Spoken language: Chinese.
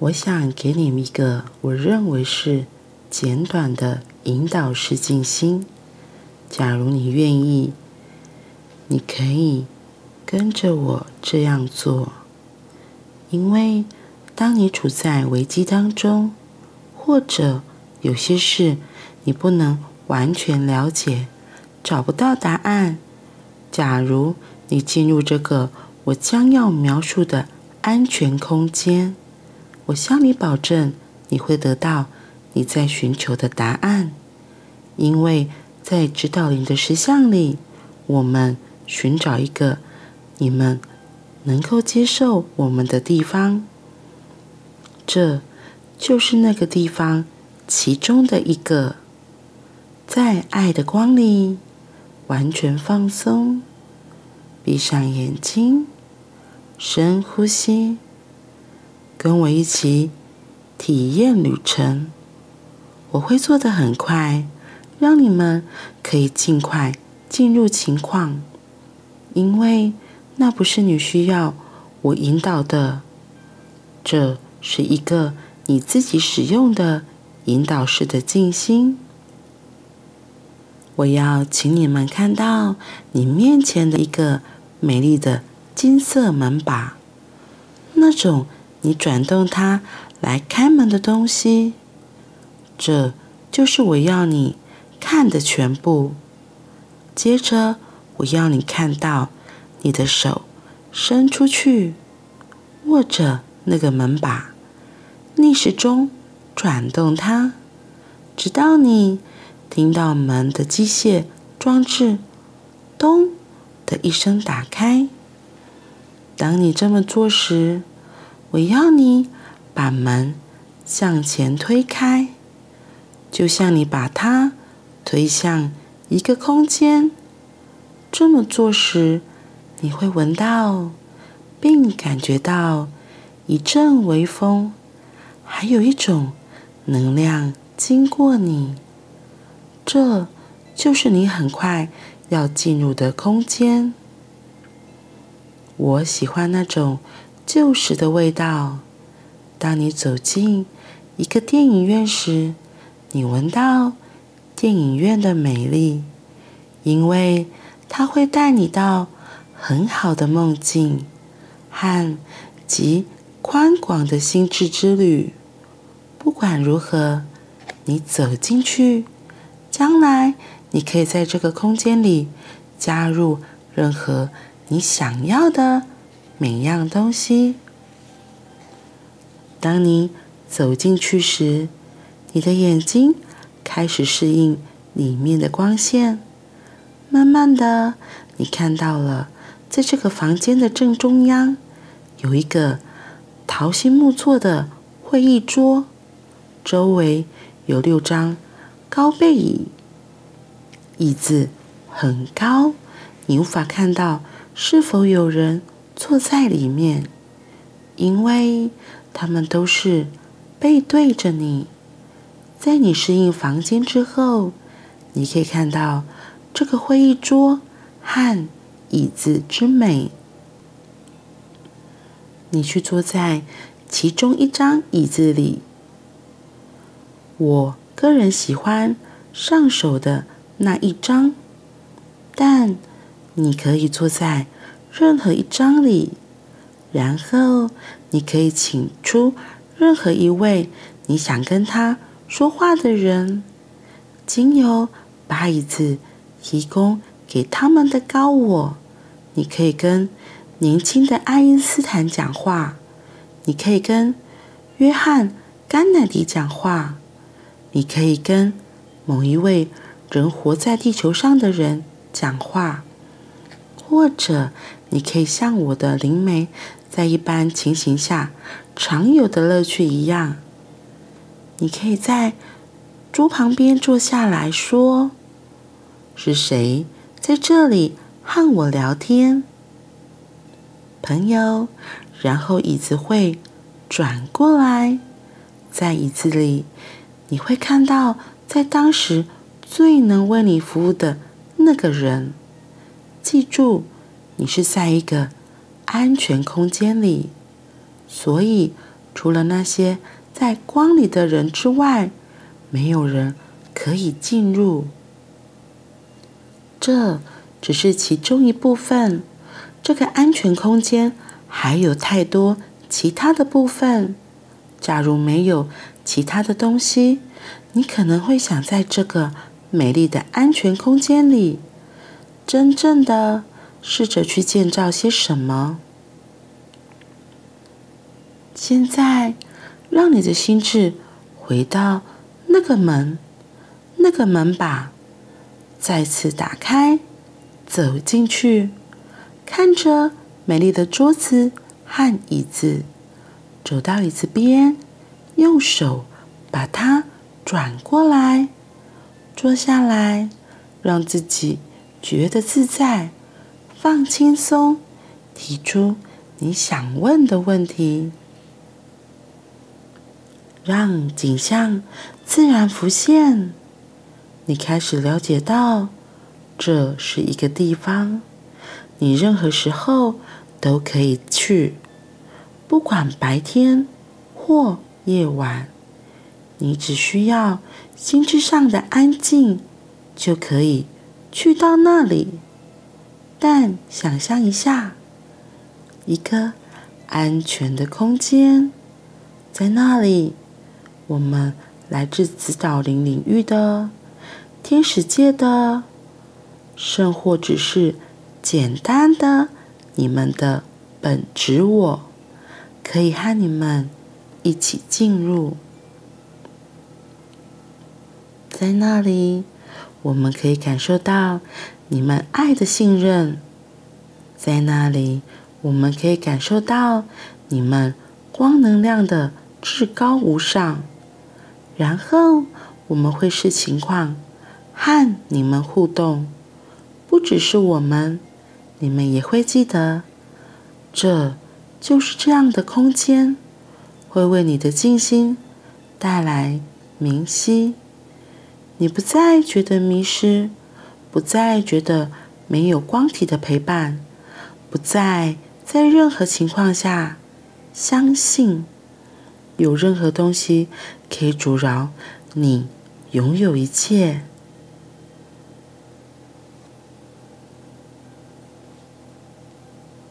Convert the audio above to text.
我想给你们一个我认为是简短的引导式静心。假如你愿意，你可以跟着我这样做。因为当你处在危机当中，或者有些事你不能完全了解，找不到答案。假如你进入这个我将要描述的安全空间，我向你保证，你会得到你在寻求的答案。因为在指导灵的石像里，我们寻找一个你们能够接受我们的地方，这就是那个地方其中的一个。在爱的光里，完全放松，闭上眼睛，深呼吸，跟我一起体验旅程。我会做得很快，让你们可以尽快进入情况，因为那不是你需要我引导的，这是一个你自己使用的引导式的静心。我要请你们看到你面前的一个美丽的金色门把，那种你转动它来开门的东西，这就是我要你看的全部。接着，我要你看到你的手伸出去，握着那个门把，逆时钟转动它，直到你。听到门的机械装置“咚”的一声打开。当你这么做时，我要你把门向前推开，就像你把它推向一个空间。这么做时，你会闻到并感觉到一阵微风，还有一种能量经过你。这就是你很快要进入的空间。我喜欢那种旧时的味道。当你走进一个电影院时，你闻到电影院的美丽，因为它会带你到很好的梦境和极宽广的心智之旅。不管如何，你走进去。将来，你可以在这个空间里加入任何你想要的每样东西。当你走进去时，你的眼睛开始适应里面的光线。慢慢的，你看到了，在这个房间的正中央有一个桃心木做的会议桌，周围有六张。高背椅，椅子很高，你无法看到是否有人坐在里面，因为他们都是背对着你。在你适应房间之后，你可以看到这个会议桌和椅子之美。你去坐在其中一张椅子里，我。个人喜欢上手的那一张，但你可以坐在任何一张里，然后你可以请出任何一位你想跟他说话的人，经由把椅子提供给他们的高我，你可以跟年轻的爱因斯坦讲话，你可以跟约翰甘乃迪讲话。你可以跟某一位人活在地球上的人讲话，或者你可以像我的灵媒在一般情形下常有的乐趣一样，你可以在桌旁边坐下来说：“是谁在这里和我聊天？”朋友，然后椅子会转过来，在椅子里。你会看到，在当时最能为你服务的那个人。记住，你是在一个安全空间里，所以除了那些在光里的人之外，没有人可以进入。这只是其中一部分，这个安全空间还有太多其他的部分。假如没有其他的东西，你可能会想在这个美丽的安全空间里，真正的试着去建造些什么。现在，让你的心智回到那个门，那个门把，再次打开，走进去，看着美丽的桌子和椅子。走到椅子边，用手把它转过来，坐下来，让自己觉得自在，放轻松，提出你想问的问题，让景象自然浮现。你开始了解到，这是一个地方，你任何时候都可以去。不管白天或夜晚，你只需要心智上的安静，就可以去到那里。但想象一下，一个安全的空间，在那里，我们来自紫岛灵领域的、天使界的，甚或只是简单的你们的本质我。可以和你们一起进入，在那里，我们可以感受到你们爱的信任；在那里，我们可以感受到你们光能量的至高无上。然后，我们会视情况和你们互动，不只是我们，你们也会记得这。就是这样的空间，会为你的静心带来明晰。你不再觉得迷失，不再觉得没有光体的陪伴，不再在任何情况下相信有任何东西可以阻挠你拥有一切。